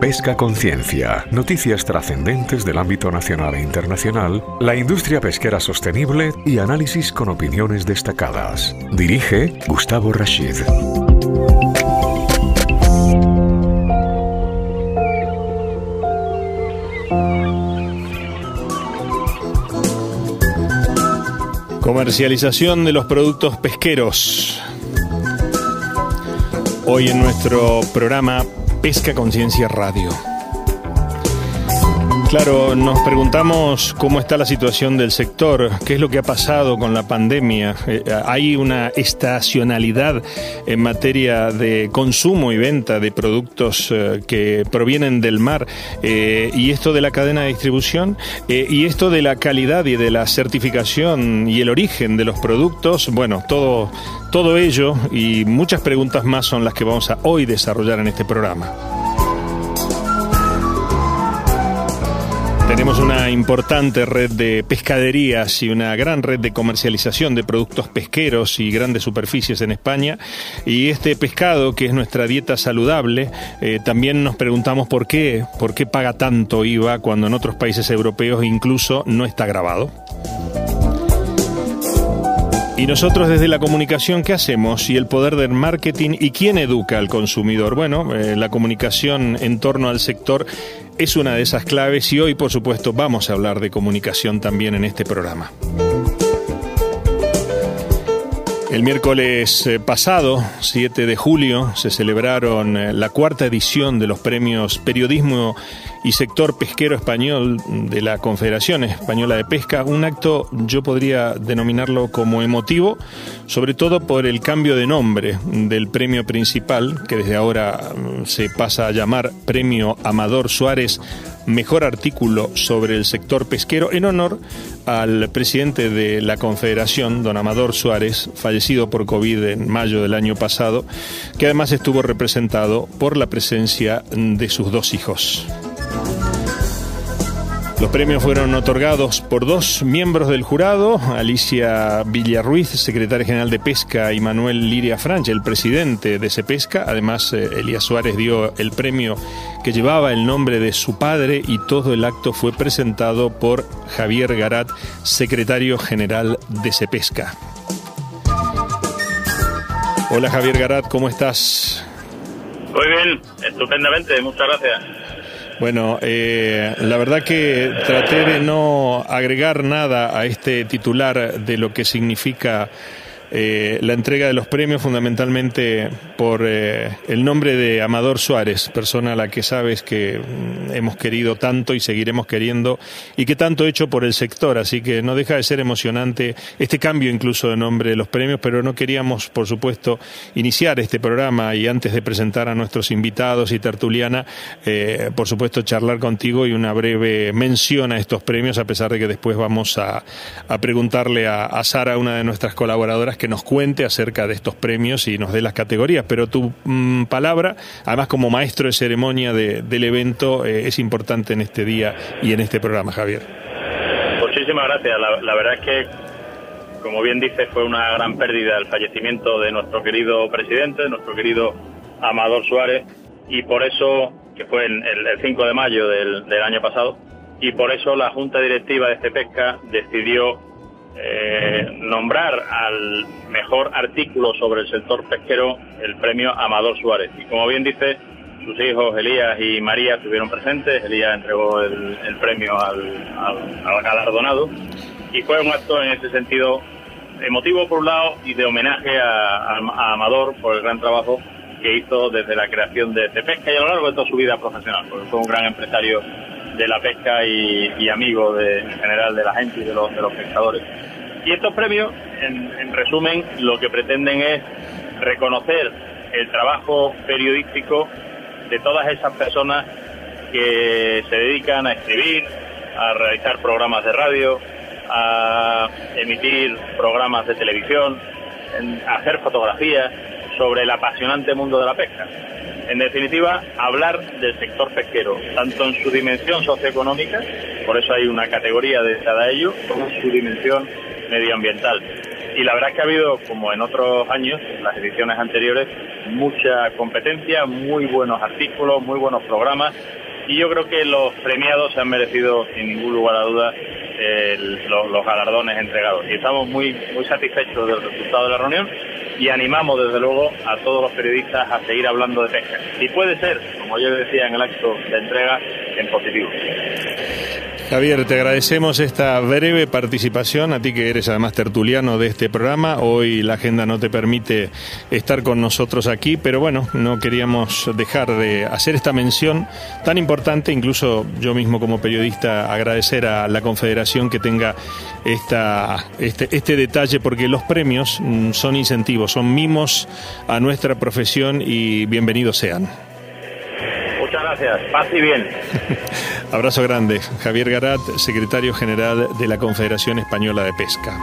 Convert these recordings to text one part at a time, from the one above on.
Pesca Conciencia, noticias trascendentes del ámbito nacional e internacional, la industria pesquera sostenible y análisis con opiniones destacadas. Dirige Gustavo Rashid. Comercialización de los productos pesqueros. Hoy en nuestro programa Pesca Conciencia Radio. Claro, nos preguntamos cómo está la situación del sector, qué es lo que ha pasado con la pandemia. Eh, hay una estacionalidad en materia de consumo y venta de productos eh, que provienen del mar eh, y esto de la cadena de distribución y esto de la calidad y de la certificación y el origen de los productos. Bueno, todo, todo ello y muchas preguntas más son las que vamos a hoy desarrollar en este programa. Tenemos una importante red de pescaderías y una gran red de comercialización de productos pesqueros y grandes superficies en España. Y este pescado, que es nuestra dieta saludable, eh, también nos preguntamos por qué, por qué paga tanto IVA cuando en otros países europeos incluso no está grabado. Y nosotros desde la comunicación, ¿qué hacemos? Y el poder del marketing y quién educa al consumidor. Bueno, eh, la comunicación en torno al sector es una de esas claves y hoy, por supuesto, vamos a hablar de comunicación también en este programa. El miércoles eh, pasado, 7 de julio, se celebraron eh, la cuarta edición de los premios Periodismo y Sector Pesquero Español de la Confederación Española de Pesca, un acto yo podría denominarlo como emotivo, sobre todo por el cambio de nombre del premio principal, que desde ahora mm, se pasa a llamar Premio Amador Suárez Mejor Artículo sobre el Sector Pesquero, en honor al presidente de la Confederación, don Amador Suárez, fallecido por COVID en mayo del año pasado, que además estuvo representado por la presencia de sus dos hijos. Los premios fueron otorgados por dos miembros del jurado, Alicia Villarruiz, secretaria general de Pesca, y Manuel Liria Franch, el presidente de Cepesca. Además, eh, Elías Suárez dio el premio que llevaba el nombre de su padre y todo el acto fue presentado por Javier Garat, secretario general de Cepesca. Hola Javier Garat, ¿cómo estás? Muy bien, estupendamente, muchas gracias. Bueno, eh, la verdad que traté de no agregar nada a este titular de lo que significa eh, la entrega de los premios fundamentalmente por eh, el nombre de Amador Suárez, persona a la que sabes que mm, hemos querido tanto y seguiremos queriendo y que tanto hecho por el sector, así que no deja de ser emocionante este cambio incluso de nombre de los premios, pero no queríamos, por supuesto, iniciar este programa y antes de presentar a nuestros invitados y tertuliana, eh, por supuesto, charlar contigo y una breve mención a estos premios, a pesar de que después vamos a, preguntarle a, a Sara, una de nuestras colaboradoras, que nos cuente acerca de estos premios y nos dé las categorías. Pero tu mm, palabra, además como maestro de ceremonia del evento, eh, es importante en este día y en este programa, Javier. Muchísimas gracias. La, verdad es que, como bien dices, fue una gran pérdida el fallecimiento de nuestro querido presidente, nuestro querido Amador Suárez, y por eso, que fue el, el 5 de mayo del, del año pasado, y por eso la Junta Directiva de Cepesca decidió eh, nombrar al mejor artículo sobre el sector pesquero el premio Amador Suárez. Y como bien dice, sus hijos Elías y María estuvieron presentes. Elías entregó el, premio al, galardonado y fue un acto en ese sentido emotivo por un lado y de homenaje a, Amador por el gran trabajo que hizo desde la creación de Cepesca y a lo largo de toda su vida profesional, porque fue un gran empresario de la pesca y, amigo de, en general de la gente y de los, de los pescadores. Y estos premios, en, resumen, lo que pretenden es reconocer el trabajo periodístico de todas esas personas que se dedican a escribir, a realizar programas de radio, a emitir programas de televisión, a hacer fotografías sobre el apasionante mundo de la pesca. En definitiva, hablar del sector pesquero, tanto en su dimensión socioeconómica, por eso hay una categoría dedicada a ello, como en su dimensión medioambiental. y la verdad es que ha habido, como en otros años, las ediciones anteriores, mucha competencia, muy buenos artículos, muy buenos programas y yo creo que los premiados se han merecido, sin ningún lugar a dudas, los, galardones entregados. Y estamos muy, muy satisfechos del resultado de la reunión y animamos desde luego a todos los periodistas a seguir hablando de pesca. Y puede ser, como yo decía en el acto de entrega, en positivo. Javier, te agradecemos esta breve participación, a ti que eres además tertuliano de este programa. Hoy la agenda no te permite estar con nosotros aquí, pero bueno, no queríamos dejar de hacer esta mención tan importante, incluso yo mismo como periodista agradecer a la Confederación que tenga esta, este, este detalle, porque los premios mm, son incentivos, son mimos a nuestra profesión y bienvenidos sean. Muchas gracias, paz y bien. Abrazo grande. Javier Garat, secretario general de la Confederación Española de Pesca.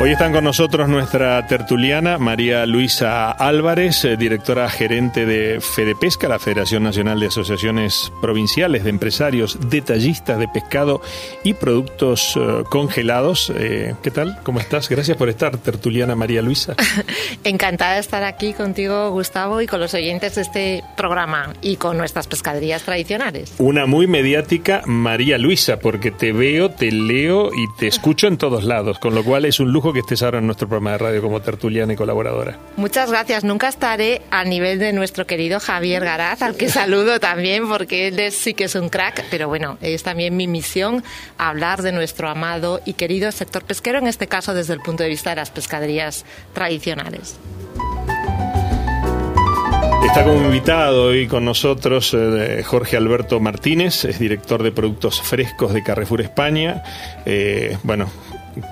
Hoy están con nosotros nuestra tertuliana María Luisa Álvarez, eh, directora gerente de Fedepesca, la Federación Nacional de Asociaciones Provinciales de Empresarios Detallistas de Pescado y Productos eh, Congelados. Eh, ¿Qué tal? ¿Cómo estás? Gracias por estar, tertuliana María Luisa. Encantada de estar aquí contigo, Gustavo, y con los oyentes de este programa y con nuestras pescaderías tradicionales. Una muy mediática María Luisa, porque te veo, te leo y te escucho en todos lados, con lo cual es un lujo que estés ahora en nuestro programa de radio como tertuliana y colaboradora. Muchas gracias. Nunca estaré a nivel de nuestro querido Javier Garaz, al que saludo también porque él sí que es un crack, pero bueno, es también mi misión hablar de nuestro amado y querido sector pesquero, en este caso desde el punto de vista de las pescaderías tradicionales. Está como invitado hoy con nosotros eh, Jorge Alberto Martínez, es director de productos frescos de Carrefour España. Eh, bueno,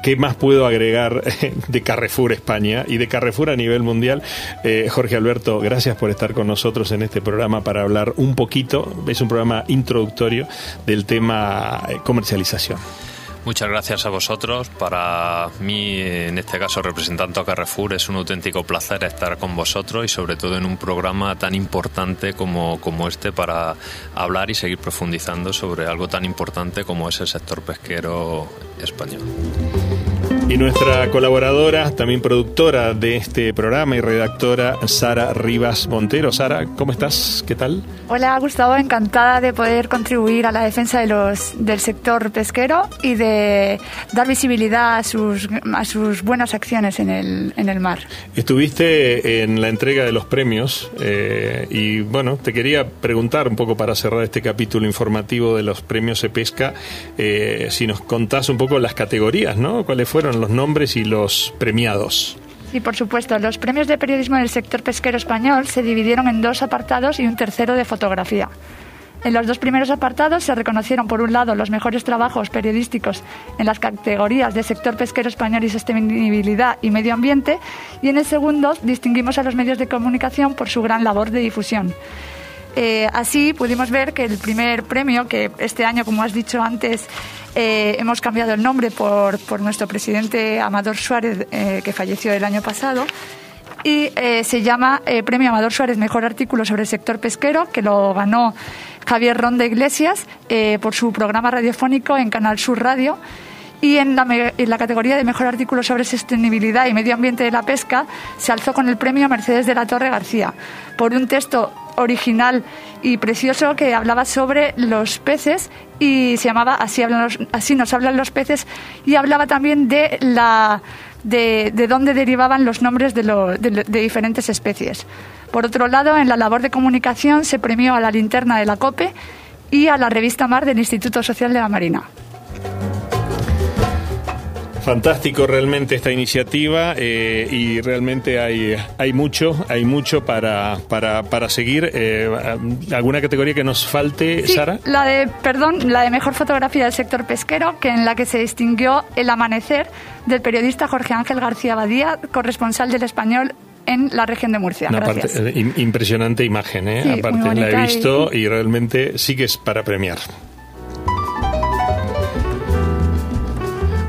¿Qué más puedo agregar de Carrefour España y de Carrefour a nivel mundial? Eh, Jorge Alberto, gracias por estar con nosotros en este programa para hablar un poquito, es un programa introductorio del tema eh, comercialización. Muchas gracias a vosotros. Para mí, en este caso representando a Carrefour, es un auténtico placer estar con vosotros y sobre todo en un programa tan importante como, como este para hablar y seguir profundizando sobre algo tan importante como es el sector pesquero español. Y nuestra colaboradora, también productora de este programa y redactora, Sara Rivas Montero. Sara, ¿cómo estás? ¿Qué tal? Hola, Gustavo. Encantada de poder contribuir a la defensa de los, del sector pesquero y de dar visibilidad a sus, a sus buenas acciones en el, en el mar. Estuviste en la entrega de los premios eh, y, bueno, te quería preguntar un poco para cerrar este capítulo informativo de los premios de pesca, eh, si nos contás un poco las categorías, ¿no? ¿Cuáles fueron los nombres y los premiados. Sí, por supuesto. Los premios de periodismo del sector pesquero español se dividieron en dos apartados y un tercero de fotografía. En los dos primeros apartados se reconocieron, por un lado, los mejores trabajos periodísticos en las categorías de sector pesquero español y sostenibilidad y medio ambiente, y en el segundo distinguimos a los medios de comunicación por su gran labor de difusión. Eh, así pudimos ver que el primer premio, que este año, como has dicho antes, eh, hemos cambiado el nombre por, nuestro presidente Amador Suárez, eh, que falleció el año pasado, y se llama Premio Amador Suárez Mejor Artículo sobre el Sector Pesquero, que lo ganó Javier Ronda Iglesias por su programa radiofónico en Canal Sur Radio. Y en la, categoría de mejor artículo sobre sostenibilidad y medio ambiente de la pesca se alzó con el premio Mercedes de la Torre García por un texto original y precioso que hablaba sobre los peces y se llamaba Así, así nos hablan los peces y hablaba también de la de, de dónde derivaban los nombres de, de, diferentes especies. Por otro lado, en la labor de comunicación se premió a la linterna de la COPE y a la revista Mar del Instituto Social de la Marina. Fantástico realmente esta iniciativa eh, y realmente hay, hay mucho, hay mucho para, para, para seguir. Eh, ¿Alguna categoría que nos falte, Sara? La de, perdón, la de mejor fotografía del sector pesquero, que en la que se distinguió el amanecer del periodista Jorge Ángel García Badía, corresponsal del español en la región de Murcia. Eh, impresionante imagen, ¿eh? aparte la he visto y realmente sí que es para premiar.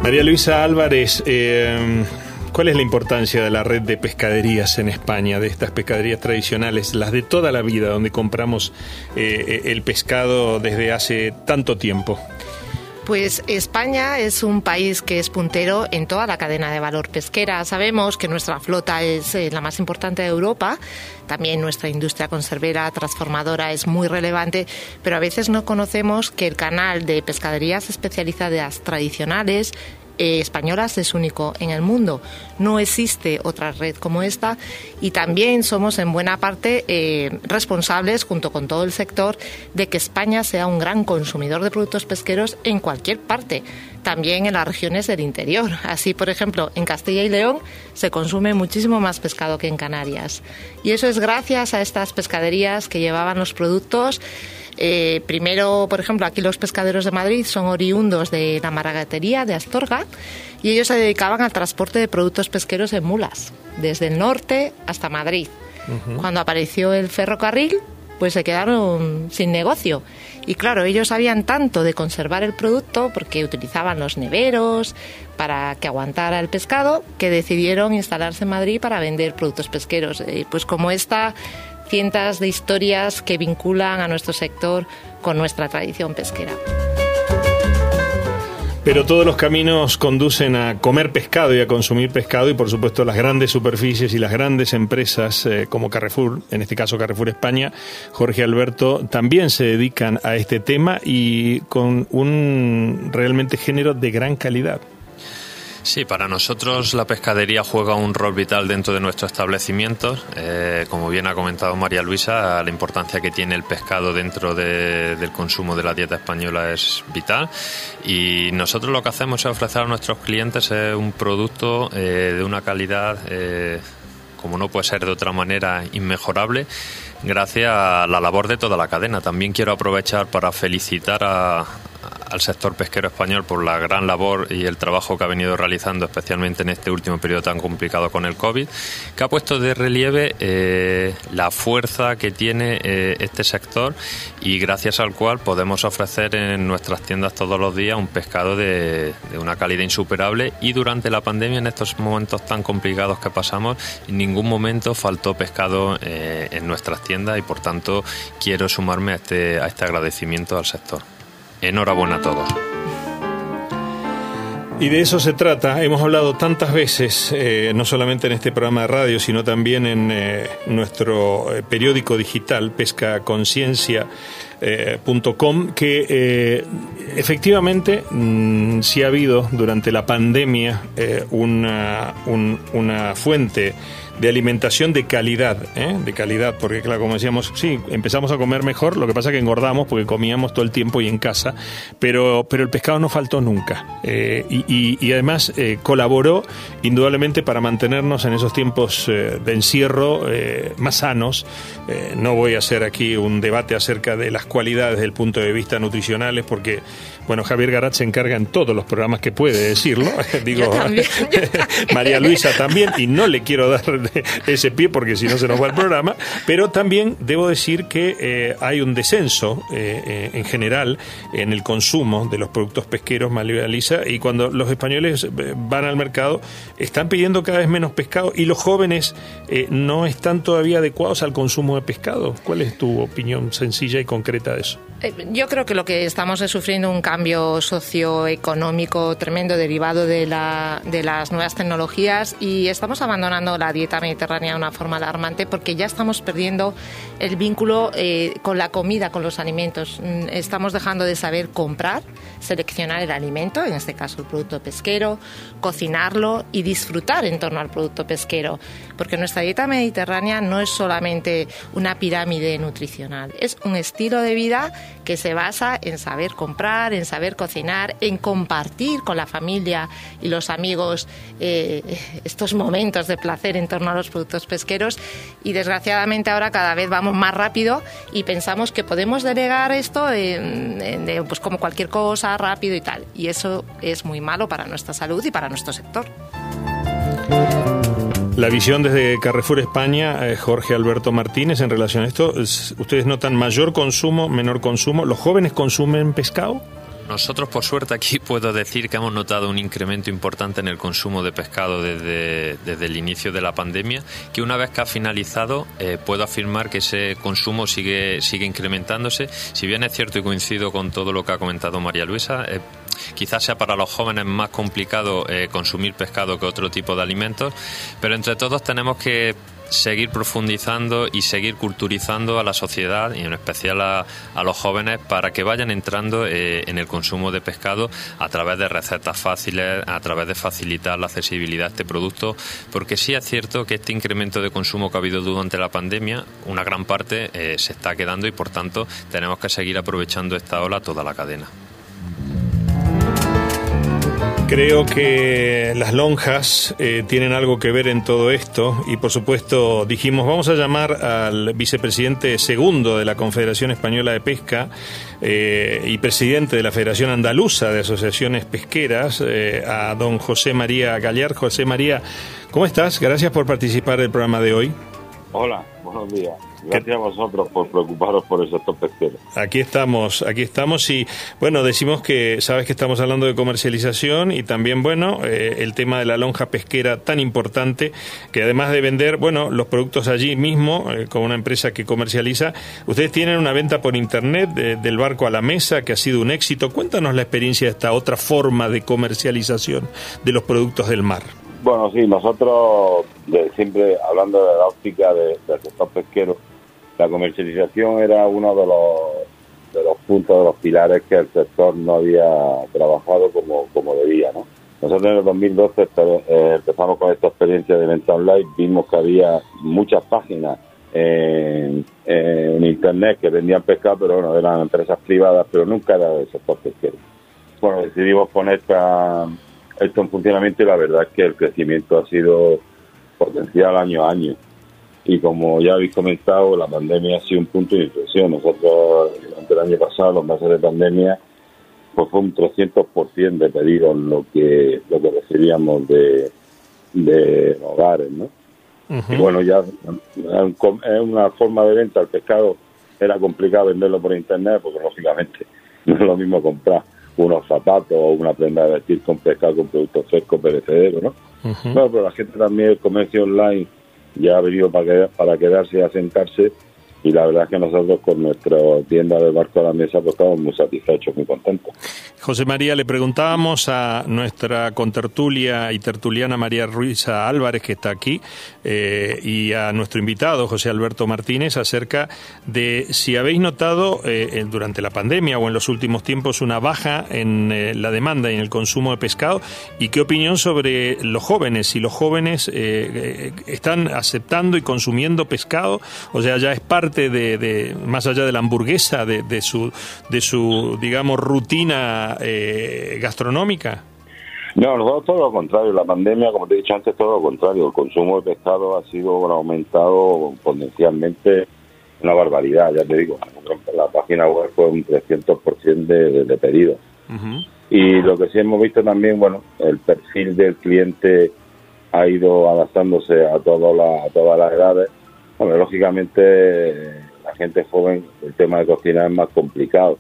María Luisa Álvarez, eh, ¿cuál es la importancia de la red de pescaderías en España, de estas pescaderías tradicionales, las de toda la vida, donde compramos eh, el pescado desde hace tanto tiempo? Pues España es un país que es puntero en toda la cadena de valor pesquera. Sabemos que nuestra flota es eh, la más importante de Europa. También nuestra industria conservera transformadora es muy relevante, pero a veces no conocemos que el canal de pescaderías especializadas tradicionales eh, españolas es único en el mundo. No existe otra red como esta y también somos en buena parte eh, responsables, junto con todo el sector, de que España sea un gran consumidor de productos pesqueros en cualquier parte, también en las regiones del interior. Así, por ejemplo, en Castilla y León se consume muchísimo más pescado que en Canarias. Y eso es gracias a estas pescaderías que llevaban los productos eh, primero, por ejemplo, aquí los pescaderos de Madrid son oriundos de la maragatería de Astorga y ellos se dedicaban al transporte de productos pesqueros en mulas, desde el norte hasta Madrid. Cuando apareció el ferrocarril, pues se quedaron sin negocio. Y claro, ellos sabían tanto de conservar el producto porque utilizaban los neveros para que aguantara el pescado que decidieron instalarse en Madrid para vender productos pesqueros. Eh, pues como esta cientos de historias que vinculan a nuestro sector con nuestra tradición pesquera. Pero todos los caminos conducen a comer pescado y a consumir pescado y por supuesto las grandes superficies y las grandes empresas eh, como Carrefour, en este caso Carrefour España, Jorge Alberto, también se dedican a este tema y con un realmente género de gran calidad. Sí, para nosotros la pescadería juega un rol vital dentro de nuestros establecimientos. Eh, como bien ha comentado María Luisa, la importancia que tiene el pescado dentro del consumo de la dieta española es vital. Y nosotros lo que hacemos es ofrecer a nuestros clientes un producto eh, de una calidad, eh, como no puede ser de otra manera, inmejorable gracias a la labor de toda la cadena. También quiero aprovechar para felicitar a, al sector pesquero español por la gran labor y el trabajo que ha venido realizando, especialmente en este último periodo tan complicado con el COVID, que ha puesto de relieve eh, la fuerza que tiene eh, este sector y gracias al cual podemos ofrecer en nuestras tiendas todos los días un pescado de, una calidad insuperable y durante la pandemia, en estos momentos tan complicados que pasamos, en ningún momento faltó pescado eh, en nuestras tiendas y por tanto quiero sumarme a este, a este agradecimiento al sector. Enhorabuena a todos. Y de eso se trata. Hemos hablado tantas veces, eh, no solamente en este programa de radio, sino también en eh, nuestro eh, periódico digital, pescaconciencia.com, que efectivamente mm, sí ha habido durante la pandemia una, una fuente de alimentación de calidad, ¿eh? de calidad, porque claro, como decíamos, sí, empezamos a comer mejor, lo que pasa es que engordamos porque comíamos todo el tiempo y en casa, pero, pero el pescado no faltó nunca eh, y, y, además eh, colaboró indudablemente para mantenernos en esos tiempos de encierro más sanos. no voy a hacer aquí un debate acerca de las cualidades desde el punto de vista nutricionales porque bueno, Javier Garat se encarga en todos los programas que puede decirlo. Digo, María Luisa también, y no le quiero dar ese pie porque si no se nos va el programa. Pero también debo decir que eh, hay un descenso eh, eh, en general en el consumo de los productos pesqueros, María Luisa, y cuando los españoles van al mercado están pidiendo cada vez menos pescado y los jóvenes no están todavía adecuados al consumo de pescado. ¿Cuál es tu opinión sencilla y concreta de eso? Yo creo que lo que estamos es sufriendo un cambio cambio socioeconómico tremendo derivado de, la, de las nuevas tecnologías y estamos abandonando la dieta mediterránea de una forma alarmante porque ya estamos perdiendo el vínculo eh, con la comida, con los alimentos. Mm, estamos dejando de saber comprar, seleccionar el alimento, en este caso el producto pesquero, cocinarlo y disfrutar en torno al producto pesquero. Porque nuestra dieta mediterránea no es solamente una pirámide nutricional, es un estilo de vida que se basa en saber comprar, en saber cocinar, en compartir con la familia y los amigos eh, estos momentos de placer en torno a los productos pesqueros y desgraciadamente ahora cada vez vamos más rápido y pensamos que podemos delegar esto pues como cualquier cosa rápido y tal y eso es muy malo para nuestra salud y para nuestro sector. La visión desde Carrefour España, eh, Jorge Alberto Martínez, en relación a esto, ¿ustedes notan mayor consumo, menor consumo? ¿Los jóvenes consumen pescado? Nosotros, por suerte, aquí puedo decir que hemos notado un incremento importante en el consumo de pescado desde, desde el inicio de la pandemia, que una vez que ha finalizado, eh, puedo afirmar que ese consumo sigue, sigue incrementándose. Si bien es cierto y coincido con todo lo que ha comentado María Luisa, eh, quizás sea para los jóvenes más complicado eh, consumir pescado que otro tipo de alimentos, pero entre todos tenemos que seguir profundizando y seguir culturizando a la sociedad y en especial a, los jóvenes para que vayan entrando eh, en el consumo de pescado a través de recetas fáciles, a través de facilitar la accesibilidad a este producto, porque sí es cierto que este incremento de consumo que ha habido durante la pandemia, una gran parte eh, se está quedando y por tanto tenemos que seguir aprovechando esta ola toda la cadena. Creo que las lonjas eh, tienen algo que ver en todo esto y por supuesto dijimos vamos a llamar al vicepresidente segundo de la Confederación Española de Pesca eh, y presidente de la Federación Andaluza de Asociaciones Pesqueras, eh, a don José María Gallar. José María, ¿cómo estás? Gracias por participar del programa de hoy. Hola, buenos días. Gracias a vosotros por preocuparos por el sector pesquero. Aquí estamos, aquí estamos y bueno, decimos que sabes que estamos hablando de comercialización y también, bueno, eh, el tema de la lonja pesquera tan importante que además de vender, bueno, los productos allí mismo, eh, con una empresa que comercializa, ustedes tienen una venta por internet del barco a la mesa que ha sido un éxito. Cuéntanos la experiencia de esta otra forma de comercialización de los productos del mar. Bueno, sí, nosotros siempre hablando de la óptica del sector pesquero, la comercialización era uno de los, de los puntos, de los pilares que el sector no había trabajado como, como debía, ¿no? Nosotros en el 2012 eh, empezamos con esta experiencia de venta online, vimos que había muchas páginas en, Internet que vendían pescado, pero bueno, eran empresas privadas, pero nunca era del sector pesquero. Bueno, decidimos poner esto en funcionamiento y la verdad es que el crecimiento ha sido potencial año a año y como ya habéis comentado, la pandemia ha sido un punto de inflexión. Nosotros, durante el año pasado, los meses de pandemia, pues fue un 300% de pedidos lo que lo que recibíamos de, de hogares, ¿no? Y bueno, ya es una forma de venta el pescado, era complicado venderlo por internet, porque lógicamente no es lo mismo comprar unos zapatos o una prenda de vestir con pescado con productos frescos perecederos, ¿no? No, pero la gente también, el comercio online ya ha venido para, para quedarse y asentarse y la verdad es que nosotros con nuestra tienda de barco a la mesa pues estamos muy satisfechos, muy contentos. José María, le preguntábamos a nuestra contertulia y tertuliana María Ruiz Álvarez, que está aquí, eh, y a nuestro invitado, José Alberto Martínez, acerca de si habéis notado eh, durante la pandemia o en los últimos tiempos una baja en eh, la demanda y en el consumo de pescado, y qué opinión sobre los jóvenes, si los jóvenes están aceptando y consumiendo pescado, o sea, ya es parte de, más allá de la hamburguesa, de, de su, de su, digamos, rutina eh, gastronómica? No, nosotros todo lo contrario. La pandemia, como te he dicho antes, todo lo contrario. El consumo de pescado ha sido aumentado potencialmente una barbaridad, ya te digo. La página web fue un 300% de, de pedidos. Y lo que sí hemos visto también, bueno, el perfil del cliente ha ido adaptándose a, todo la, a todas las edades. Bueno, lógicamente la gente joven, el tema de cocinar es más complicado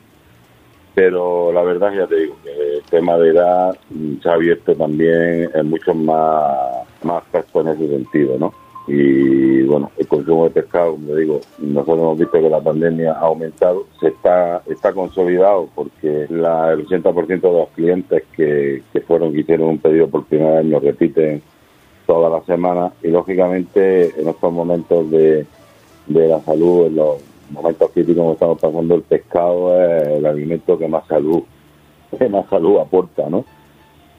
pero la verdad ya te digo que el tema de edad se ha abierto también en muchos más, más aspectos en ese sentido, ¿no? Y bueno, el consumo de pescado, como digo, nosotros hemos visto que la pandemia ha aumentado, se está, está consolidado porque la, el 80% de los clientes que, que fueron, que hicieron un pedido por primer año repiten toda la semana y lógicamente en estos momentos de, de la salud, en los momentos críticos como estamos pasando, el pescado es el alimento que más salud, que más salud aporta, ¿no?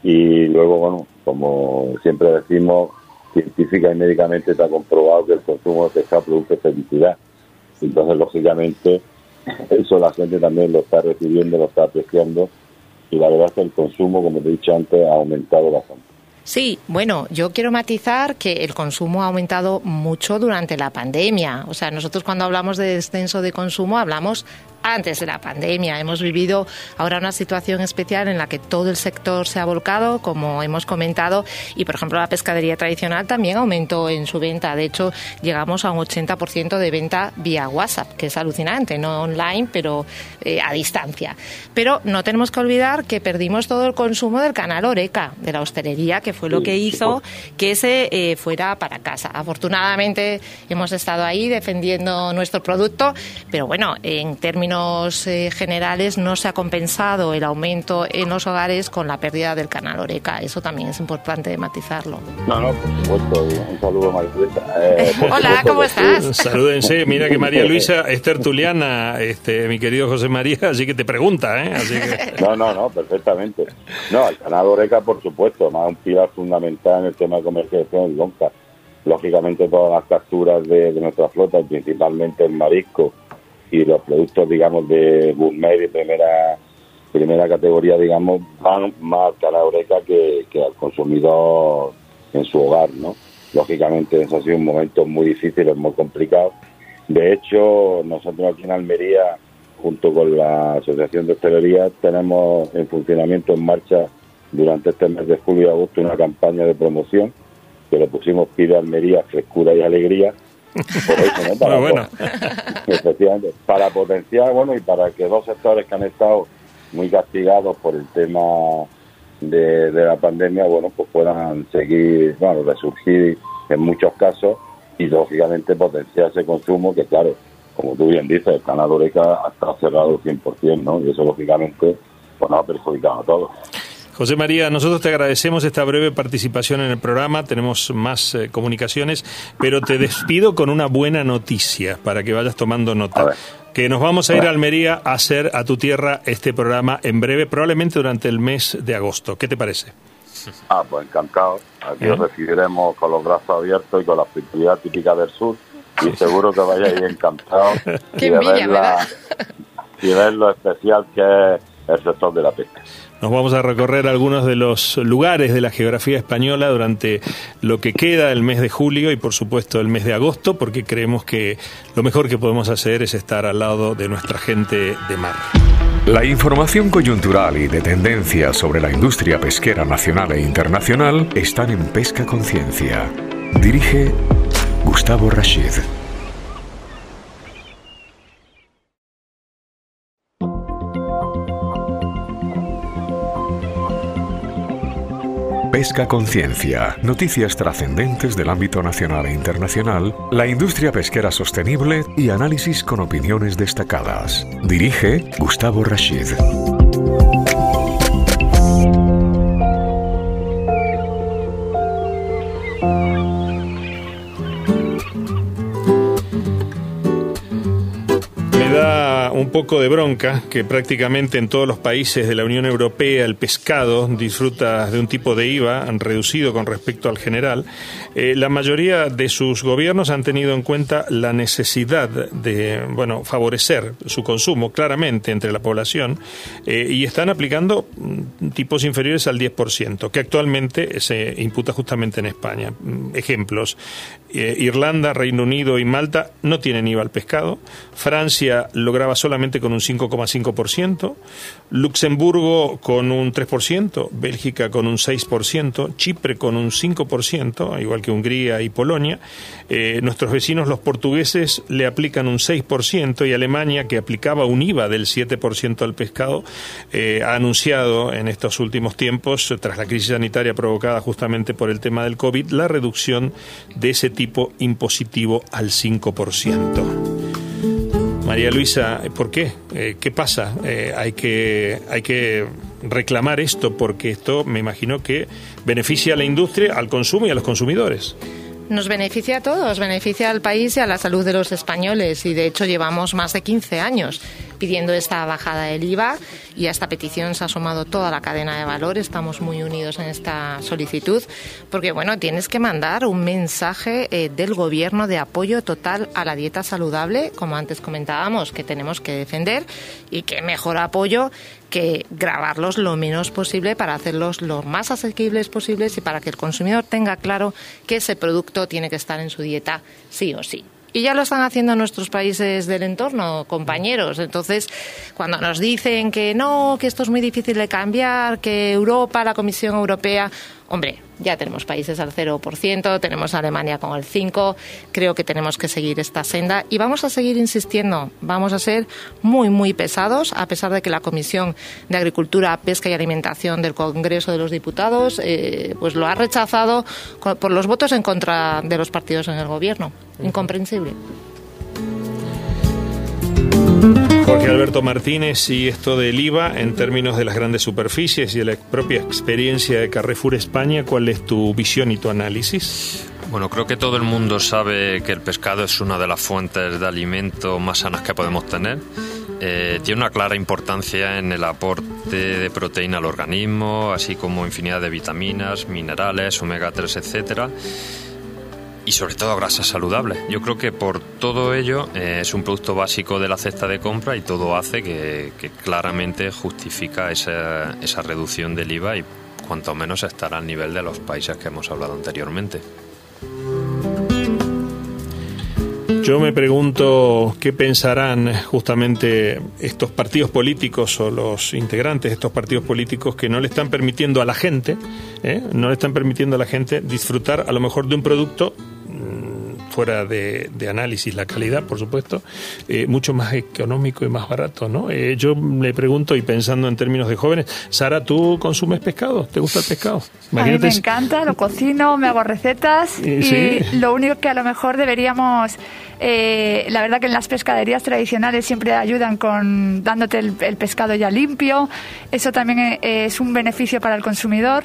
Y luego, bueno, como siempre decimos, científica y médicamente está comprobado que el consumo de pescado produce felicidad. Entonces, lógicamente, eso la gente también lo está recibiendo, lo está apreciando y la verdad es que el consumo, como te he dicho antes, ha aumentado bastante. Sí, bueno, yo quiero matizar que el consumo ha aumentado mucho durante la pandemia. O sea, nosotros cuando hablamos de descenso de consumo hablamos antes de la pandemia. Hemos vivido ahora una situación especial en la que todo el sector se ha volcado, como hemos comentado, y por ejemplo la pescadería tradicional también aumentó en su venta. De hecho, llegamos a un 80% de venta vía WhatsApp, que es alucinante, no online, pero eh, a distancia. Pero no tenemos que olvidar que perdimos todo el consumo del canal Oreca, de la hostelería, que fue lo que hizo que se eh, fuera para casa. Afortunadamente hemos estado ahí defendiendo nuestro producto, pero bueno, en términos términos eh, generales no se ha compensado el aumento en los hogares con la pérdida del canal Oreca. Eso también es importante matizarlo. No, no, por supuesto. Un saludo, María Luisa. Eh, Hola, ¿cómo estás? Salúdense. Mira que María Luisa es tertuliana, este, mi querido José María, así que te pregunta, ¿eh? No, no, no, perfectamente. No, el canal Oreca, por supuesto, más un pilar fundamental en el tema de comercialización en lonca. Lógicamente, todas las capturas de, de nuestra flota, principalmente el marisco, y los productos, digamos, de gourmet de primera primera categoría, digamos, van más a la oreca que, al consumidor en su hogar, ¿no? Lógicamente, eso ha sido un momento muy difícil, muy complicado. De hecho, nosotros aquí en Almería, junto con la Asociación de Hostelería, tenemos en funcionamiento en marcha durante este mes de julio y agosto una campaña de promoción que le pusimos Pide Almería, Frescura y Alegría, Para, bueno. para potenciar, bueno, y para que dos sectores que han estado muy castigados por el tema de, la pandemia, bueno, pues puedan seguir, bueno, resurgir en muchos casos y lógicamente potenciar ese consumo que, claro, como tú bien dices, el canal Oreca estado cerrado 100%, ¿no? Y eso, lógicamente, pues nos ha perjudicado a todos. José María, nosotros te agradecemos esta breve participación en el programa, tenemos más eh, comunicaciones, pero te despido con una buena noticia para que vayas tomando nota. Que nos vamos a ir a Almería a hacer a tu tierra este programa en breve, probablemente durante el mes de agosto. ¿Qué te parece? Ah, pues encantado. Aquí os recibiremos con los brazos abiertos y con la hospitalidad típica del sur. Y seguro que vayáis encantados Qué envidia, y ver lo especial que es el sector de la pesca. Nos vamos a recorrer algunos de los lugares de la geografía española durante lo que queda del mes de julio y por supuesto el mes de agosto, porque creemos que lo mejor que podemos hacer es estar al lado de nuestra gente de mar. La información coyuntural y de tendencia sobre la industria pesquera nacional e internacional están en Pesca Conciencia. Dirige Gustavo Rashid. Pesca Conciencia. Noticias trascendentes del ámbito nacional e internacional, la industria pesquera sostenible y análisis con opiniones destacadas. Dirige Gustavo Rashid. Poco de bronca que prácticamente en todos los países de la Unión Europea el pescado disfruta de un tipo de IVA reducido con respecto al general. Eh, la mayoría de sus gobiernos han tenido en cuenta la necesidad de bueno favorecer su consumo claramente entre la población eh, y están aplicando mm, tipos inferiores al 10%, que actualmente se imputa justamente en España. Mm, ejemplos, eh, Irlanda, Reino Unido y Malta no tienen IVA al pescado. Francia lograba solamente con un 5,5%. Luxemburgo con un 3%. Bélgica con un 6%. Chipre con un 5%, igual que Hungría y Polonia. Eh, nuestros vecinos, los portugueses, le aplican un 6% y Alemania, que aplicaba un IVA del 7% al pescado, eh, ha anunciado en estos últimos tiempos, tras la crisis sanitaria provocada justamente por el tema del COVID, la reducción de ese tipo impositivo al 5%. María Luisa, ¿por qué? Eh, ¿Qué pasa? Eh, hay, que, hay que reclamar esto porque esto me imagino que beneficia a la industria, al consumo y a los consumidores. Nos beneficia a todos, beneficia al país y a la salud de los españoles y de hecho llevamos más de 15 años pidiendo esta bajada del IVA y a esta petición se ha sumado toda la cadena de valor. Estamos muy unidos en esta solicitud porque, bueno, tienes que mandar un mensaje eh, del gobierno de apoyo total a la dieta saludable, como antes comentábamos, que tenemos que defender y que mejor apoyo que grabarlos lo menos posible para hacerlos lo más asequibles posibles y para que el consumidor tenga claro que ese producto tiene que estar en su dieta sí o sí. Y ya lo están haciendo nuestros países del entorno, compañeros. Entonces, cuando nos dicen que no, que esto es muy difícil de cambiar, que Europa, la Comisión Europea, hombre, ya tenemos países al 0%, tenemos Alemania con el 5%, creo que tenemos que seguir esta senda y vamos a seguir insistiendo, vamos a ser muy, muy pesados, a pesar de que la Comisión de Agricultura, Pesca y Alimentación del Congreso de los Diputados eh, pues lo ha rechazado por los votos en contra de los partidos en el Gobierno. Incomprensible. Jorge Alberto Martínez, y esto del IVA en términos de las grandes superficies y de la propia experiencia de Carrefour España, ¿cuál es tu visión y tu análisis? Bueno, creo que todo el mundo sabe que el pescado es una de las fuentes de alimento más sanas que podemos tener. Eh, tiene una clara importancia en el aporte de proteína al organismo, así como infinidad de vitaminas, minerales, omega 3, etcétera y sobre todo grasas saludables. Yo creo que por todo ello eh, es un producto básico de la cesta de compra y todo hace que, claramente justifica esa, reducción del IVA y cuanto menos estará al nivel de los países que hemos hablado anteriormente. Yo me pregunto qué pensarán justamente estos partidos políticos o los integrantes de estos partidos políticos que no le están permitiendo a la gente, ¿eh? no le están permitiendo a la gente disfrutar a lo mejor de un producto fuera de, análisis la calidad, por supuesto, eh, mucho más económico y más barato, ¿no? Eh, yo le pregunto, y pensando en términos de jóvenes, Sara, ¿tú consumes pescado? ¿Te gusta el pescado? A mí me encanta, lo cocino, me hago recetas y lo único que a lo mejor deberíamos... Eh, la verdad que en las pescaderías tradicionales siempre ayudan con dándote el, pescado ya limpio. Eso también es un beneficio para el consumidor.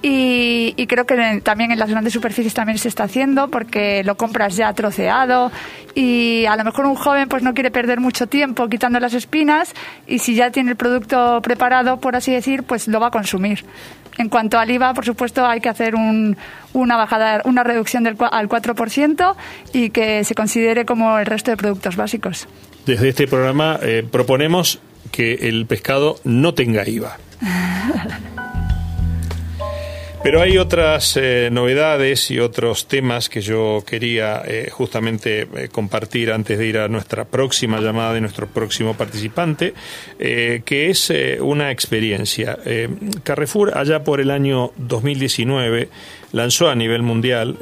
Y, y, creo que también en las grandes superficies también se está haciendo porque lo compras ya troceado y a lo mejor un joven pues no quiere perder mucho tiempo quitando las espinas y si ya tiene el producto preparado, por así decir, pues lo va a consumir. En cuanto al IVA, por supuesto, hay que hacer una bajada, una reducción del, al 4% y que se considere como el resto de productos básicos. Desde este programa eh, proponemos que el pescado no tenga IVA. Pero hay otras eh, novedades y otros temas que yo quería eh, justamente eh, compartir antes de ir a nuestra próxima llamada de nuestro próximo participante, que es una experiencia. Carrefour, allá por el año 2019, lanzó a nivel mundial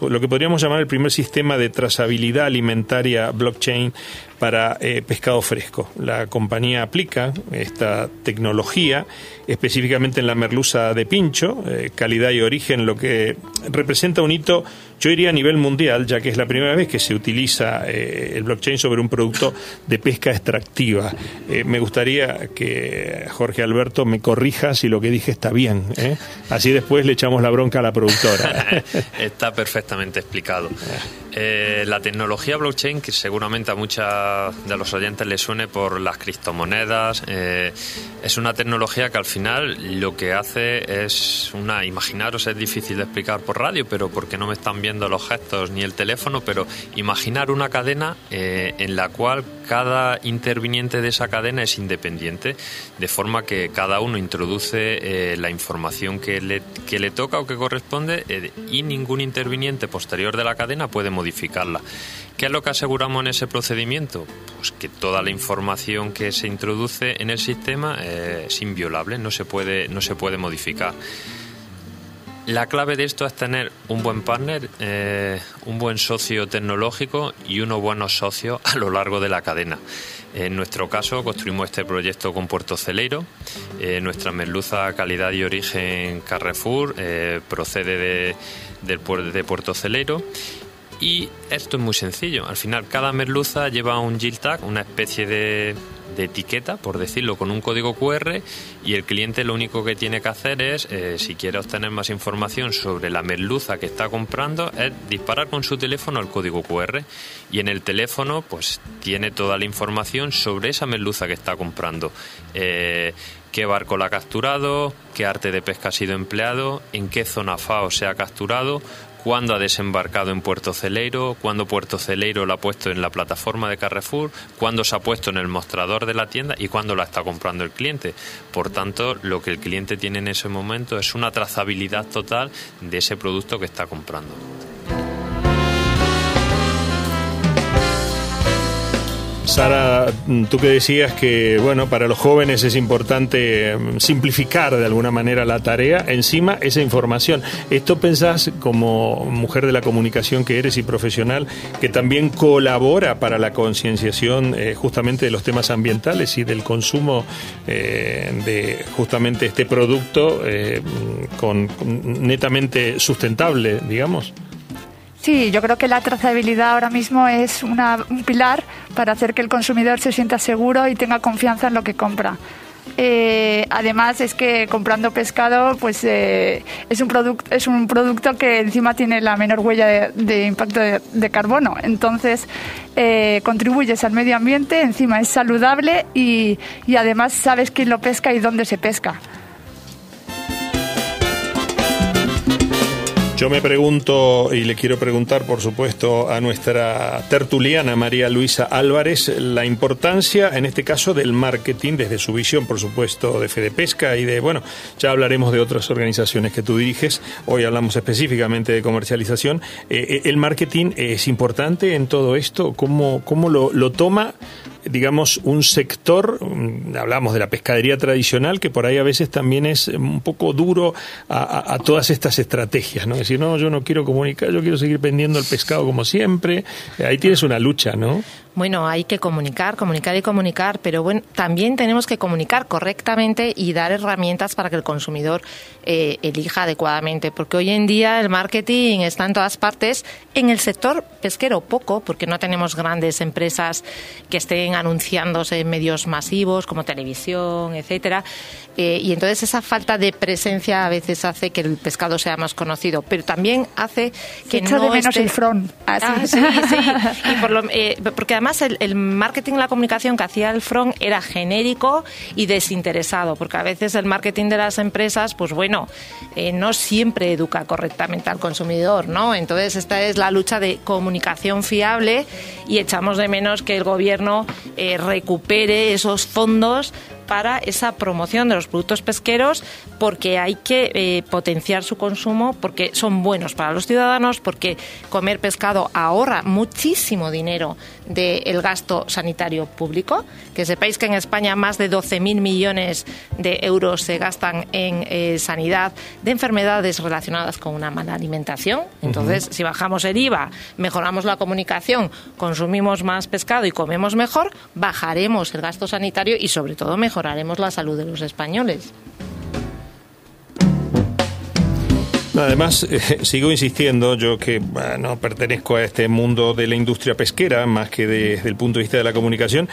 lo que podríamos llamar el primer sistema de trazabilidad alimentaria blockchain para pescado fresco. La compañía aplica esta tecnología específicamente en la merluza de pincho, eh, calidad y origen, lo que representa un hito, yo diría a nivel mundial, ya que es la primera vez que se utiliza eh, el blockchain sobre un producto de pesca extractiva. Eh, me gustaría que Jorge Alberto me corrija si lo que dije está bien. Así después le echamos la bronca a la productora. está perfectamente explicado. la tecnología blockchain, que seguramente a muchos de los oyentes les suene por las criptomonedas, es una tecnología que al final lo que hace es una, imaginaros, es difícil de explicar por radio, pero porque no me están viendo los gestos ni el teléfono, pero imaginar una cadena eh, en la cual cada interviniente de esa cadena es independiente, de forma que cada uno introduce eh, la información que le, que le toca o que corresponde eh, y ningún interviniente posterior de la cadena puede modificarla. ¿Qué es lo que aseguramos en ese procedimiento? Pues que toda la información que se introduce en el sistema es inviolable, no se puede, no se puede modificar. La clave de esto es tener un buen partner, eh, un buen socio tecnológico y unos buenos socios a lo largo de la cadena. En nuestro caso, construimos este proyecto con Puerto Celeiro. Eh, nuestra merluza calidad y origen Carrefour eh, procede de, del, de Puerto Celeiro y esto es muy sencillo. Al final, cada merluza lleva un Yield Tag, una especie de, etiqueta, por decirlo, con un código QR y el cliente lo único que tiene que hacer es, eh, si quiere obtener más información sobre la merluza que está comprando, es disparar con su teléfono el código QR y en el teléfono pues tiene toda la información sobre esa merluza que está comprando. Eh, qué barco la ha capturado, qué arte de pesca ha sido empleado, en qué zona FAO se ha capturado, cuándo ha desembarcado en Puerto Celeiro, cuándo Puerto Celeiro lo ha puesto en la plataforma de Carrefour, cuándo se ha puesto en el mostrador de la tienda y cuándo la está comprando el cliente. Por tanto, lo que el cliente tiene en ese momento es una trazabilidad total de ese producto que está comprando. Sara, tú que decías que, bueno, para los jóvenes es importante mm, simplificar de alguna manera la tarea, encima esa información. ¿Esto pensás como mujer de la comunicación que eres y profesional que también colabora para la concienciación eh, justamente de los temas ambientales y del consumo eh, de justamente este producto eh, con, netamente sustentable, digamos? Sí, yo creo que la trazabilidad ahora mismo es una, un pilar para hacer que el consumidor se sienta seguro y tenga confianza en lo que compra. Eh, además es que comprando pescado pues eh, es un producto es un producto que encima tiene la menor huella de, impacto de, carbono entonces eh, contribuyes al medio ambiente encima es saludable y, y además sabes quién lo pesca y dónde se pesca Yo me pregunto, y le quiero preguntar, por supuesto, a nuestra tertuliana María Luisa Álvarez, la importancia, en este caso, del marketing, desde su visión, por supuesto, de Fede Pesca y de, bueno, ya hablaremos de otras organizaciones que tú diriges. Hoy hablamos específicamente de comercialización. Eh, eh, ¿El marketing es importante en todo esto? ¿Cómo, cómo lo, lo toma digamos, un sector, mm, hablamos de la pescadería tradicional, que por ahí a veces también es un poco duro a, todas estas estrategias, ¿no? Es decir, no, yo no quiero comunicar, yo quiero seguir vendiendo el pescado como siempre. Ahí tienes una lucha, ¿no? Bueno, hay que comunicar, comunicar y comunicar, pero bueno, también tenemos que comunicar correctamente y dar herramientas para que el consumidor eh, elija adecuadamente, porque hoy en día el marketing está en todas partes. En el sector pesquero poco, porque no tenemos grandes empresas que estén anunciándose en medios masivos como televisión, etcétera. Eh, y entonces esa falta de presencia a veces hace que el pescado sea más conocido, pero también hace que no de menos el front. Ah, sí, sí. Y por lo, eh, porque además el, el marketing, la comunicación que hacía el front era genérico y desinteresado, porque a veces el marketing de las empresas, pues bueno, eh, no siempre educa correctamente al consumidor, ¿no? Entonces esta es la lucha de comunicación fiable y echamos de menos que el gobierno recupere esos fondos para esa promoción de los productos pesqueros porque hay que eh, potenciar su consumo porque son buenos para los ciudadanos porque comer pescado ahorra muchísimo dinero del gasto sanitario público. Que sepáis que en España más de 12.000 millones de euros se gastan en eh, sanidad de enfermedades relacionadas con una mala alimentación. Entonces si bajamos el IVA mejoramos la comunicación consumimos más pescado y comemos mejor bajaremos el gasto sanitario y sobre todo mejor la salud de los españoles. Además, eh, sigo insistiendo, yo que bueno, pertenezco a este mundo de la industria pesquera, más que desde el punto de vista de la comunicación,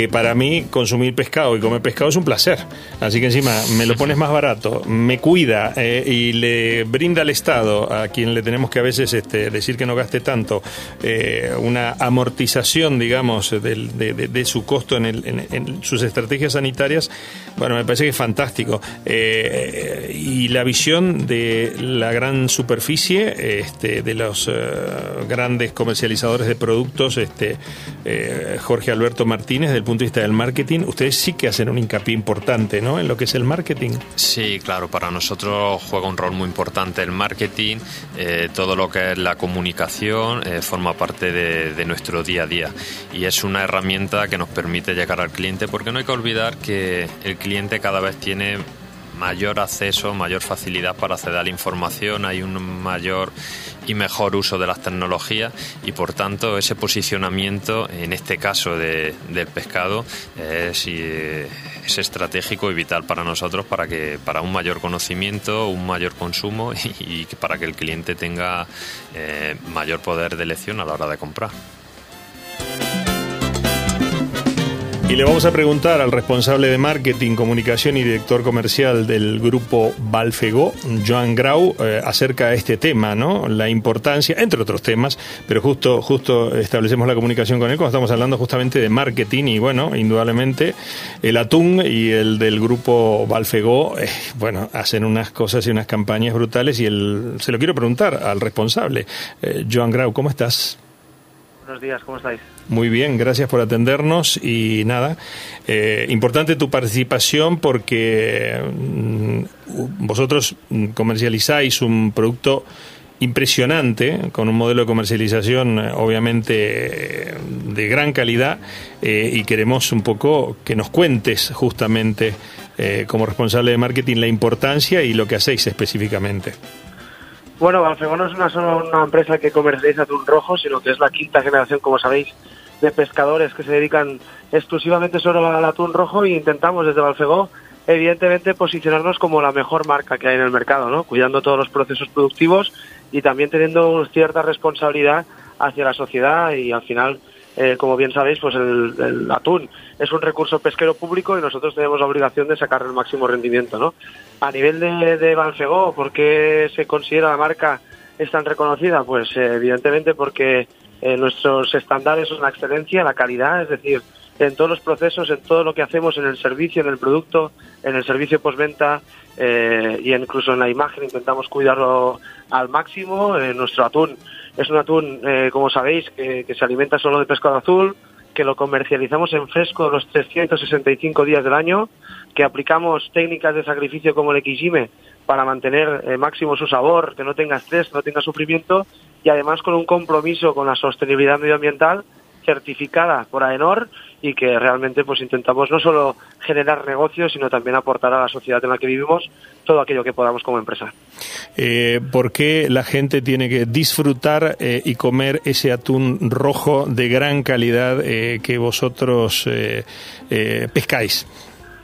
que para mí consumir pescado y comer pescado es un placer. Así que encima me lo pones más barato, me cuida eh, y le brinda al Estado, a quien le tenemos que a veces este, decir que no gaste tanto, eh, una amortización, digamos, de, su costo en, sus estrategias sanitarias, bueno, me parece que es fantástico. Eh, y la visión de la gran superficie, este, de los grandes comercializadores de productos, este, Jorge Alberto Martínez, el punto de vista del marketing, ustedes sí que hacen un hincapié importante ¿no? en lo que es el marketing. Sí, claro, para nosotros juega un rol muy importante el marketing, eh, todo lo que es la comunicación eh, forma parte de, de, nuestro día a día y es una herramienta que nos permite llegar al cliente porque no hay que olvidar que el cliente cada vez tiene mayor acceso, mayor facilidad para acceder a la información, hay un mayor y mejor uso de las tecnologías y por tanto ese posicionamiento, en este caso de, del pescado, es, es, estratégico y vital para nosotros para que para un mayor conocimiento, un mayor consumo y, para que el cliente tenga eh, mayor poder de elección a la hora de comprar. Y le vamos a preguntar al responsable de marketing, comunicación y director comercial del grupo Balfego, Joan Grau, eh, acerca de este tema, ¿no? La importancia, entre otros temas, pero justo, justo establecemos la comunicación con él cuando estamos hablando justamente de marketing y bueno, indudablemente el atún y el del grupo Balfego, eh, bueno, hacen unas cosas y unas campañas brutales y el, se lo quiero preguntar al responsable. Eh, Joan Grau, ¿cómo estás? Buenos días, ¿cómo estáis? Muy bien, gracias por atendernos y nada, eh, importante tu participación porque mm, vosotros comercializáis un producto impresionante, con un modelo de comercialización eh, obviamente de gran calidad eh, y queremos un poco que nos cuentes justamente como responsable de marketing la importancia y lo que hacéis específicamente. Bueno, Balfego no es una solo una empresa que comercializa atún rojo, sino que es la quinta generación, como sabéis, de pescadores que se dedican exclusivamente solo al atún rojo e intentamos desde Balfegó evidentemente posicionarnos como la mejor marca que hay en el mercado, ¿no? cuidando todos los procesos productivos y también teniendo cierta responsabilidad hacia la sociedad y al final eh, como bien sabéis, pues el, atún es un recurso pesquero público y nosotros tenemos la obligación de sacar el máximo rendimiento, ¿no? A nivel de, de Balfegó, ¿por qué se considera la marca es tan reconocida? Pues eh, evidentemente porque eh, nuestros estándares son la excelencia, la calidad, es decir, en todos los procesos, en todo lo que hacemos, en el servicio, en el producto, en el servicio postventa eh, y incluso en la imagen intentamos cuidarlo al máximo. nuestro atún es un atún, eh, como sabéis, que, se alimenta solo de pescado azul, que lo comercializamos en fresco los 365 días del año, que aplicamos técnicas de sacrificio como el Xime para mantener eh, máximo su sabor, que no tenga estrés, no tenga sufrimiento y además con un compromiso con la sostenibilidad medioambiental certificada por AENOR y que realmente pues intentamos no solo generar negocios, sino también aportar a la sociedad en la que vivimos todo aquello que podamos como empresa. Eh, ¿Por qué la gente tiene que disfrutar eh, y comer ese atún rojo de gran calidad eh, que vosotros pescáis?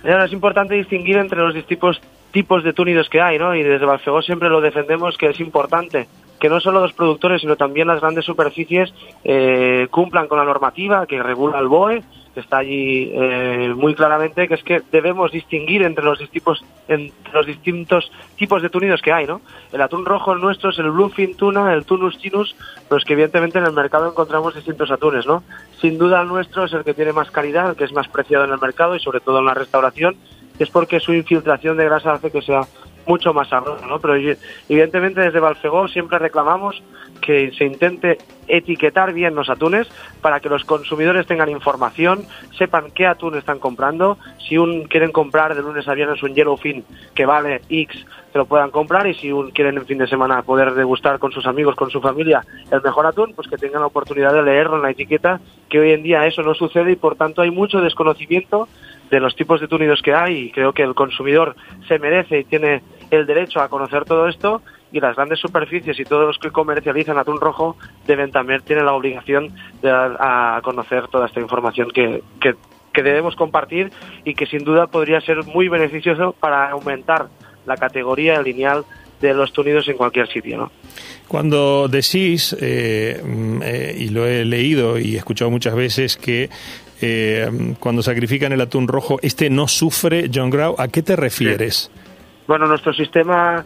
es importante distinguir entre los distintos tipos de túnidos que hay, ¿no? Y desde Balfegó siempre lo defendemos que es importante que no solo los productores, sino también las grandes superficies eh, cumplan con la normativa que regula el BOE, que está allí eh, muy claramente, que es que debemos distinguir entre los, distintos, entre los distintos tipos de tunidos que hay, ¿no? El atún rojo nuestro es el bluefin tuna, el tunus chinus, es que evidentemente en el mercado encontramos distintos atunes, ¿no? Sin duda el nuestro es el que tiene más calidad, el que es más preciado en el mercado y sobre todo en la restauración, es porque su infiltración de grasa hace que sea mucho más sabroso, ¿no? Pero evidentemente desde Balfegó siempre reclamamos que se intente etiquetar bien los atunes para que los consumidores tengan información, sepan qué atún están comprando, si un quieren comprar de lunes a viernes un yellowfin que vale X, que lo puedan comprar. Y si un quieren en fin de semana poder degustar con sus amigos, con su familia el mejor atún, pues que tengan la oportunidad de leerlo en la etiqueta, que hoy en día eso no sucede y por tanto hay mucho desconocimiento de los tipos de túnidos que hay. Y creo que el consumidor se merece y tiene el derecho a conocer todo esto y las grandes superficies y todos los que comercializan atún rojo deben también tener la obligación de dar a conocer toda esta información que, que, debemos compartir y que sin duda podría ser muy beneficioso para aumentar la categoría lineal de los túnidos en cualquier sitio. ¿no? Cuando decís, eh, mm, eh, y lo he leído y he escuchado muchas veces, que eh, cuando sacrifican el atún rojo, este no sufre, John Grau, ¿a qué te refieres? Bueno, nuestro sistema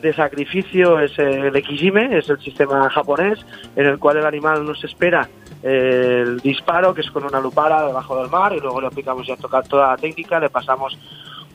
de sacrificio es el Ekijime, es el sistema japonés, en el cual el animal nos espera el disparo, que es con una lupara debajo del mar, y luego le aplicamos ya tocar toda la técnica, le pasamos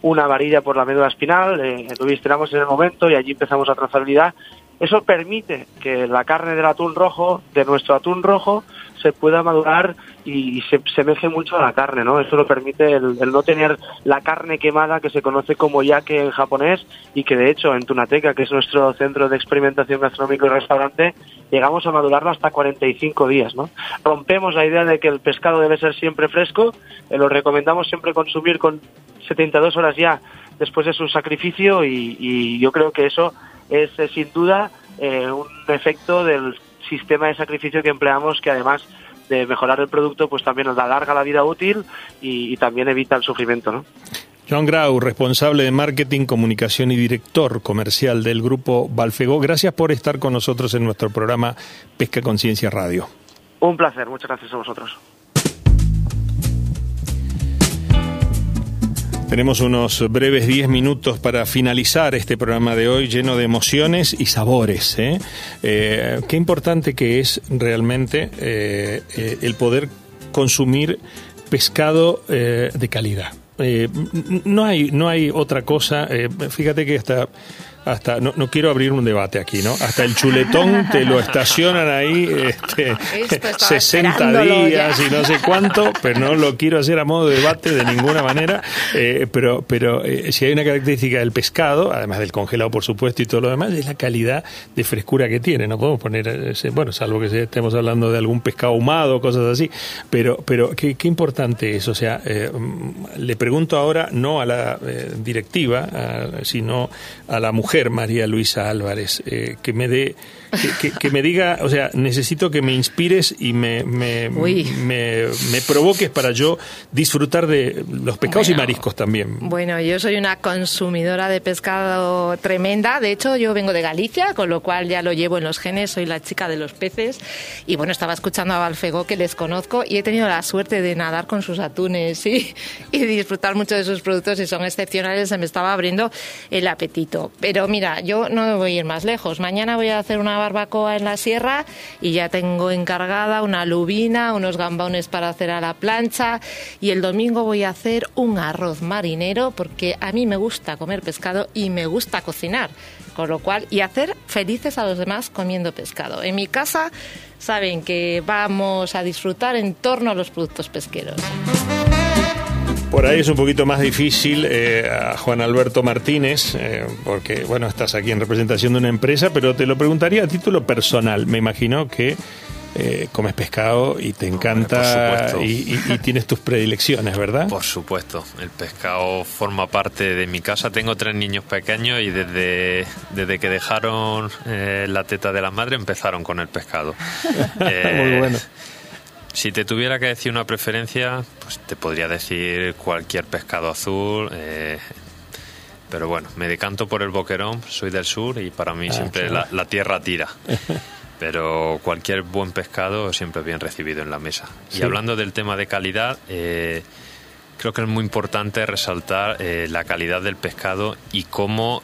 una varilla por la médula espinal, eh, lo en el momento y allí empezamos la trazabilidad. Eso permite que la carne del atún rojo, de nuestro atún rojo, pueda madurar y se semeje mucho a la carne, ¿no? Eso lo permite el, no tener la carne quemada que se conoce como yake en japonés y que de hecho en Tunateca, que es nuestro centro de experimentación gastronómico y restaurante, llegamos a madurarlo hasta 45 días, ¿no? Rompemos la idea de que el pescado debe ser siempre fresco, eh, lo recomendamos siempre consumir con 72 horas ya después de su sacrificio y, yo creo que eso es eh, sin duda eh, un efecto del sistema de sacrificio que empleamos que además de mejorar el producto, pues también nos alarga la vida útil y, también evita el sufrimiento, ¿no? John Grau, responsable de marketing, comunicación y director comercial del grupo Balfegó, gracias por estar con nosotros en nuestro programa Pesca Conciencia Radio. Un placer, muchas gracias a vosotros. Tenemos unos breves 10 minutos para finalizar este programa de hoy lleno de emociones y sabores. ¿eh? Eh, qué importante que es realmente eh, el poder consumir pescado de calidad. no, hay, no hay otra cosa. fíjate que hasta hasta no, no, quiero abrir un debate aquí, ¿no? Hasta el chuletón te lo estacionan ahí este, 60 días y no sé cuánto, pero no lo quiero hacer a modo de debate de ninguna manera. Eh, pero pero eh, si hay una característica del pescado, además del congelado, por supuesto, y todo lo demás, es la calidad de frescura que tiene. No podemos poner, ese, bueno, salvo que estemos hablando de algún pescado ahumado, cosas así, pero pero qué, qué importante es. O sea, eh, le pregunto ahora no a la directiva, sino a la mujer María Luisa Álvarez, eh, que me dé que, me diga, o sea, necesito que me inspires y me, me, me, provoques para yo disfrutar de los pescados y mariscos también. Bueno, yo soy una consumidora de pescado tremenda. De hecho, yo vengo de Galicia, con lo cual ya lo llevo en los genes, soy la chica de los peces. Y bueno, estaba escuchando a Balfegó, que les conozco, y he tenido la suerte de nadar con sus atunes y, y disfrutar mucho de sus productos y son excepcionales. Se me estaba abriendo el apetito. Pero mira, yo no voy a ir más lejos. Mañana voy a hacer una barbacoa en la sierra y ya tengo encargada una lubina, unos gambones para hacer a la plancha y el domingo voy a hacer un arroz marinero porque a mí me gusta comer pescado y me gusta cocinar, con lo cual y hacer felices a los demás comiendo pescado. En mi casa saben que vamos a disfrutar en torno a los productos pesqueros. Por ahí es un poquito más difícil eh, a Juan Alberto Martínez, eh, porque bueno, estás aquí en representación de una empresa, pero te lo preguntaría a título personal. Me imagino que eh, comes pescado y te encanta y, tienes tus predilecciones, ¿verdad? Por supuesto, el pescado forma parte de mi casa. Tengo tres niños pequeños y desde, desde que dejaron la teta de la madre empezaron con el pescado. Muy bueno. Si te tuviera que decir una preferencia, pues te podría decir cualquier pescado azul. Eh, pero bueno, me decanto por el boquerón, soy del sur y para mí ah, siempre la, tierra tira. Pero cualquier buen pescado siempre es bien recibido en la mesa. Y hablando del tema de calidad, eh, creo que es muy importante resaltar eh, la calidad del pescado y cómo,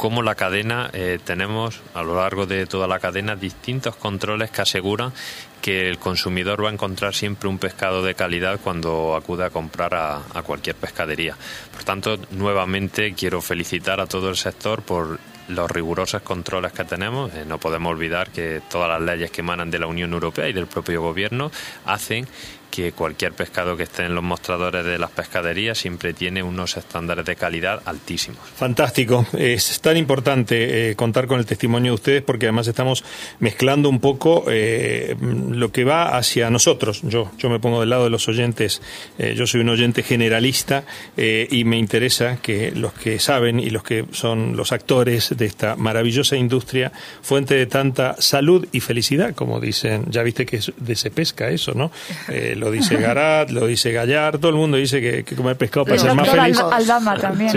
cómo la cadena, tenemos a lo largo de toda la cadena distintos controles que aseguran que el consumidor va a encontrar siempre un pescado de calidad cuando acude a comprar a, cualquier pescadería. Por tanto, nuevamente quiero felicitar a todo el sector por los rigurosos controles que tenemos. Eh, no podemos olvidar que todas las leyes que emanan de la Unión Europea y del propio Gobierno hacen que cualquier pescado que esté en los mostradores de las pescaderías siempre tiene unos estándares de calidad altísimos. Fantástico. Es tan importante eh, contar con el testimonio de ustedes porque además estamos mezclando un poco eh, lo que va hacia nosotros. Yo, yo me pongo del lado de los oyentes. Eh, yo soy un oyente generalista y me interesa que los que saben y los que son los actores de esta maravillosa industria, fuente de tanta salud y felicidad, como dicen, ya viste que de se pesca eso, ¿no? lo dice Garat, lo dice Gallar, todo el mundo dice que, comer pescado para ser más feliz. Aldama también,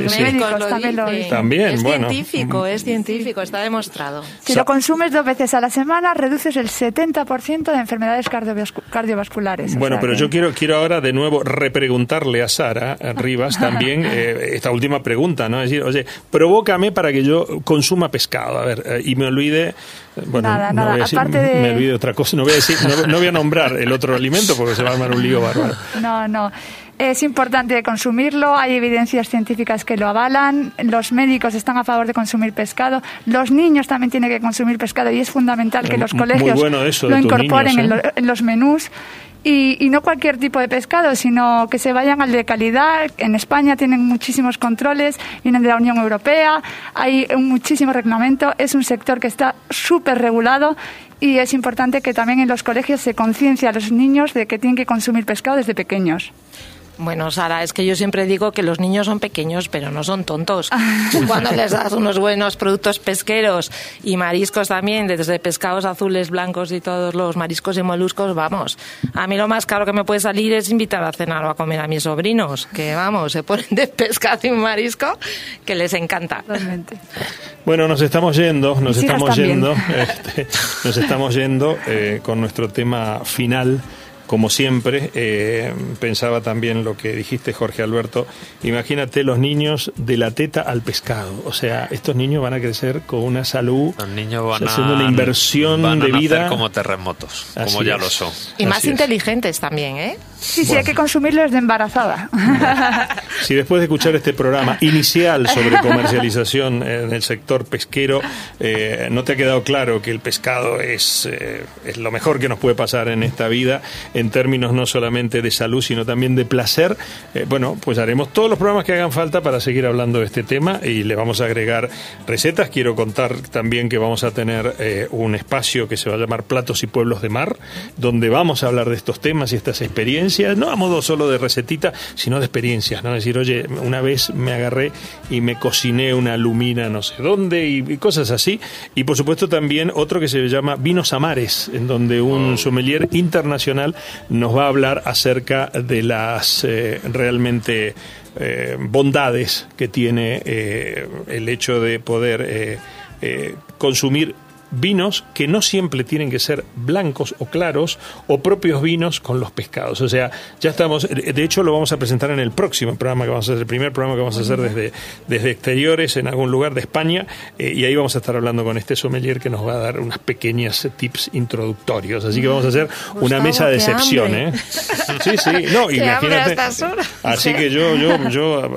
también es bueno. científico, es científico, está demostrado. Si lo consumes dos veces a la semana, reduces el 70% de enfermedades cardiovasculares. Bueno, pero yo quiero, quiero ahora de nuevo repreguntarle a Sara Rivas también eh, esta última pregunta, ¿no? Es decir, oye, provócame para que yo consuma pescado, a ver, eh, y me olvide bueno, nada, no Voy a decir, Me olvido de otra cosa. No voy, a decir, no, voy a nombrar el otro alimento porque se va a armar un lío bárbaro. No, no. Es importante consumirlo, hay evidencias científicas que lo avalan, los médicos están a favor de consumir pescado, los niños también tienen que consumir pescado y es fundamental que los colegios lo incorporen en, ¿eh? en los menús y, no cualquier tipo de pescado, sino que se vayan al de calidad. En España tienen muchísimos controles, vienen de la Unión Europea, hay un muchísimo reglamento, es un sector que está súper regulado y es importante que también en los colegios se conciencia a los niños de que tienen que consumir pescado desde pequeños. Bueno, Sara, es que yo siempre digo que los niños son pequeños, pero no son tontos. Cuando les das unos buenos productos pesqueros y mariscos también, desde pescados azules, blancos y todos los mariscos y moluscos, vamos. A mí lo más caro que me puede salir es invitar a cenar o a comer a mis sobrinos, que vamos, se ponen de pescado y marisco, que les encanta. Realmente. Bueno, nos estamos yendo, nos estamos yendo, este, nos estamos yendo eh, con nuestro tema final como siempre, eh, pensaba también lo que dijiste, Jorge Alberto. Imagínate los niños de la teta al pescado. O sea, estos niños van a crecer con una salud, los niños van haciendo una inversión de vida. como terremotos, como ya lo son. Y más inteligentes también, ¿eh? Sí, sí, hay que consumirlos de embarazada. Si después de escuchar este programa inicial sobre comercialización en el sector pesquero, eh, no te ha quedado claro que el pescado es, eh, es lo mejor que nos puede pasar en esta vida, en términos no solamente de salud, sino también de placer, eh, bueno, pues haremos todos los programas que hagan falta para seguir hablando de este tema y le vamos a agregar recetas. Quiero contar también que vamos a tener eh, un espacio que se va a llamar Platos y Pueblos de Mar, donde vamos a hablar de estos temas y estas experiencias, no a modo solo de recetita, sino de experiencias, ¿no? Decir, oye, una vez me agarré y me cociné una lumina no sé dónde y, cosas así. Y por supuesto también otro que se llama Vinos Amares, en donde un sommelier internacional nos va a hablar acerca de las eh, realmente eh, bondades que tiene eh, el hecho de poder consumir vinos que no siempre tienen que ser blancos o claros o propios vinos con los pescados. O sea, ya estamos, de hecho lo vamos a presentar en el próximo programa que vamos a hacer, el primer programa que vamos a hacer desde, desde exteriores en algún lugar de España eh, y ahí vamos a estar hablando con este sommelier que nos va a dar unas pequeñas tips introductorios. Así que vamos a hacer una mesa de excepción. ¿eh? Sí, sí, no, imagínate. Así que yo, yo, yo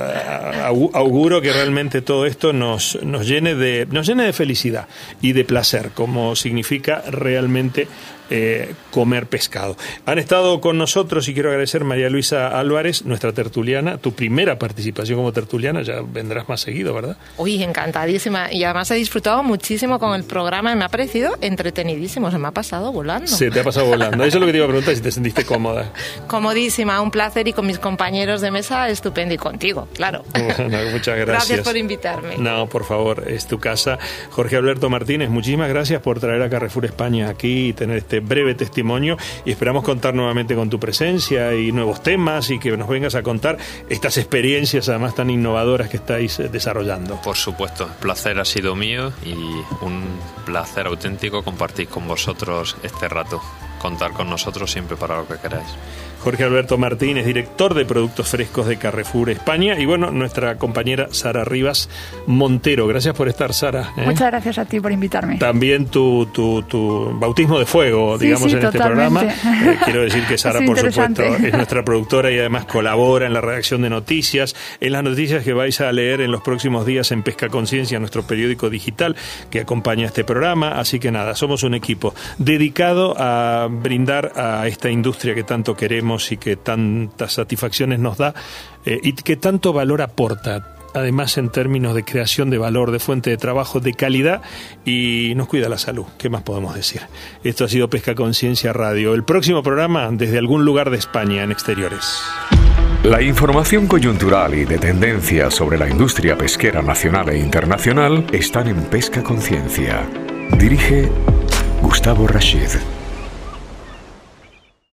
auguro que realmente todo esto nos, nos llene de, nos llene de felicidad y de placer como significa realmente eh, comer pescado. Han estado con nosotros y quiero agradecer María Luisa Álvarez, nuestra tertuliana, tu primera participación como tertuliana, ya vendrás más seguido, ¿verdad? Uy, encantadísima. Y además he disfrutado muchísimo con el programa me ha parecido entretenidísimo, se me ha pasado volando. Se te ha pasado volando. Eso es lo que te iba a preguntar, si te sentiste cómoda. Comodísima, un placer y con mis compañeros de mesa estupendo y contigo, claro. muchas gracias. Gracias por invitarme. No, por favor, es tu casa. Jorge Alberto Martínez, muchísimas gracias por traer a Carrefour España aquí y tener este este breve testimonio y esperamos contar nuevamente con tu presencia y nuevos temas y que nos vengas a contar estas experiencias además tan innovadoras que estáis eh, desarrollando. Por supuesto, el placer ha sido mío y un placer auténtico compartir con vosotros este rato. Contar con nosotros siempre para lo que queráis. Jorge Alberto Martínez, director de productos frescos de Carrefour España, y bueno, nuestra compañera Sara Rivas Montero. Gracias por estar, Sara. ¿eh? Muchas gracias a ti por invitarme. También tu, tu, tu bautismo de fuego, digamos, en este programa. Eh, quiero decir que Sara, por supuesto, es nuestra productora y además colabora en la redacción de noticias, en las noticias que vais a leer en los próximos días en Pesca Conciencia, nuestro periódico digital que acompaña este programa. Así que nada, somos un equipo dedicado a brindar a esta industria que tanto queremos y que tantas satisfacciones nos da eh, y que tanto valor aporta además en términos de creación de valor, de fuente de trabajo, de calidad y nos cuida la salud. ¿Qué más podemos decir? Esto ha sido Pesca Conciencia Radio. El próximo programa desde algún lugar de España en exteriores. La información coyuntural y de tendencia sobre la industria pesquera nacional e internacional están en Pesca Conciencia. Dirige Gustavo Rashid.